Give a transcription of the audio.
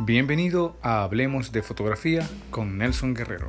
Bienvenido a Hablemos de Fotografía con Nelson Guerrero.